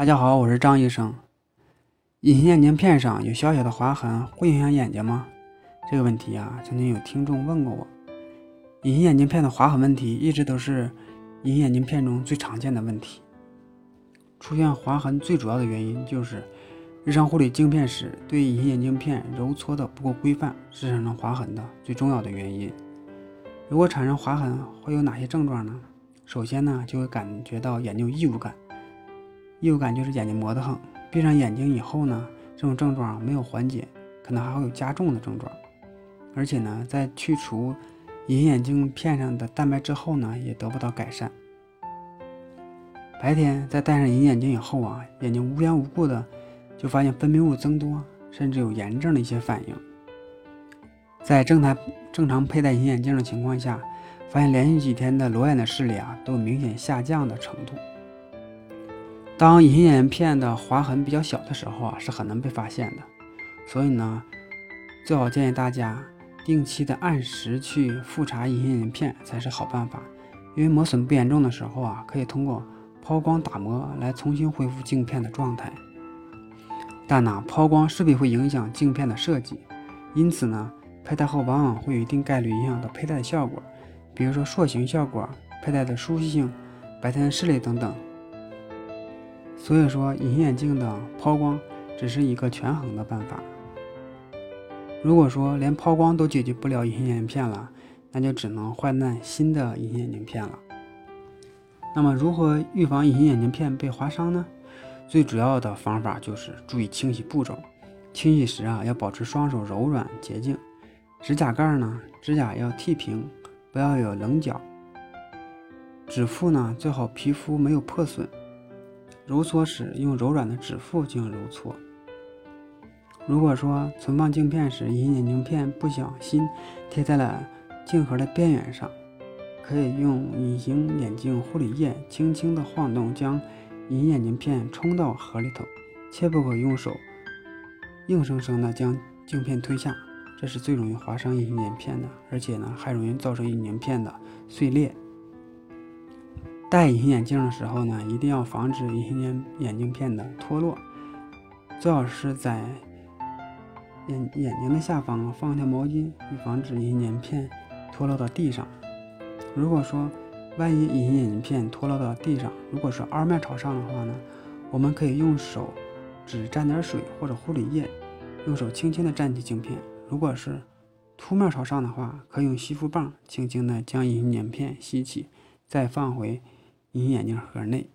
大家好，我是张医生。隐形眼镜片上有小小的划痕，会影响眼睛吗？这个问题啊，曾经有听众问过我。隐形眼镜片的划痕问题一直都是隐形眼镜片中最常见的问题。出现划痕最主要的原因就是日常护理镜片时对隐形眼镜片揉搓的不够规范，是产生划痕的最重要的原因。如果产生划痕，会有哪些症状呢？首先呢，就会感觉到眼睛异物感。异物感就是眼睛磨得很，闭上眼睛以后呢，这种症状没有缓解，可能还会有加重的症状。而且呢，在去除隐形眼镜片上的蛋白之后呢，也得不到改善。白天在戴上隐形眼镜以后啊，眼睛无缘无故的就发现分泌物增多，甚至有炎症的一些反应。在正常正常佩戴隐形眼镜的情况下，发现连续几天的裸眼的视力啊，都有明显下降的程度。当隐形眼镜片的划痕比较小的时候啊，是很难被发现的，所以呢，最好建议大家定期的按时去复查隐形眼镜片才是好办法。因为磨损不严重的时候啊，可以通过抛光打磨来重新恢复镜片的状态。但呢，抛光势必会影响镜片的设计，因此呢，佩戴后往往会有一定概率影响到佩戴的效果，比如说塑形效果、佩戴的舒适性、白天视力等等。所以说，隐形眼镜的抛光只是一个权衡的办法。如果说连抛光都解决不了隐形眼镜片了，那就只能换戴新的隐形眼镜片了。那么，如何预防隐形眼镜片被划伤呢？最主要的方法就是注意清洗步骤。清洗时啊，要保持双手柔软洁净。指甲盖呢，指甲要剃平，不要有棱角。指腹呢，最好皮肤没有破损。揉搓时用柔软的指腹进行揉搓。如果说存放镜片时隐形眼镜片不小心贴在了镜盒的边缘上，可以用隐形眼镜护理液轻轻的晃动，将隐形眼镜片冲到盒里头，切不可用手硬生生的将镜片推下，这是最容易划伤隐形眼镜片的，而且呢还容易造成隐形眼镜片的碎裂。戴隐形眼镜的时候呢，一定要防止隐形眼眼镜片的脱落，最好是在眼眼睛的下方放一条毛巾，以防止隐形眼镜片脱落到地上。如果说万一隐形眼镜片脱落到地上，如果是凹面朝上的话呢，我们可以用手只沾点水或者护理液，用手轻轻的蘸起镜片。如果是凸面朝上的话，可以用吸附棒轻轻的将隐形眼片吸起，再放回。隐形眼镜盒内。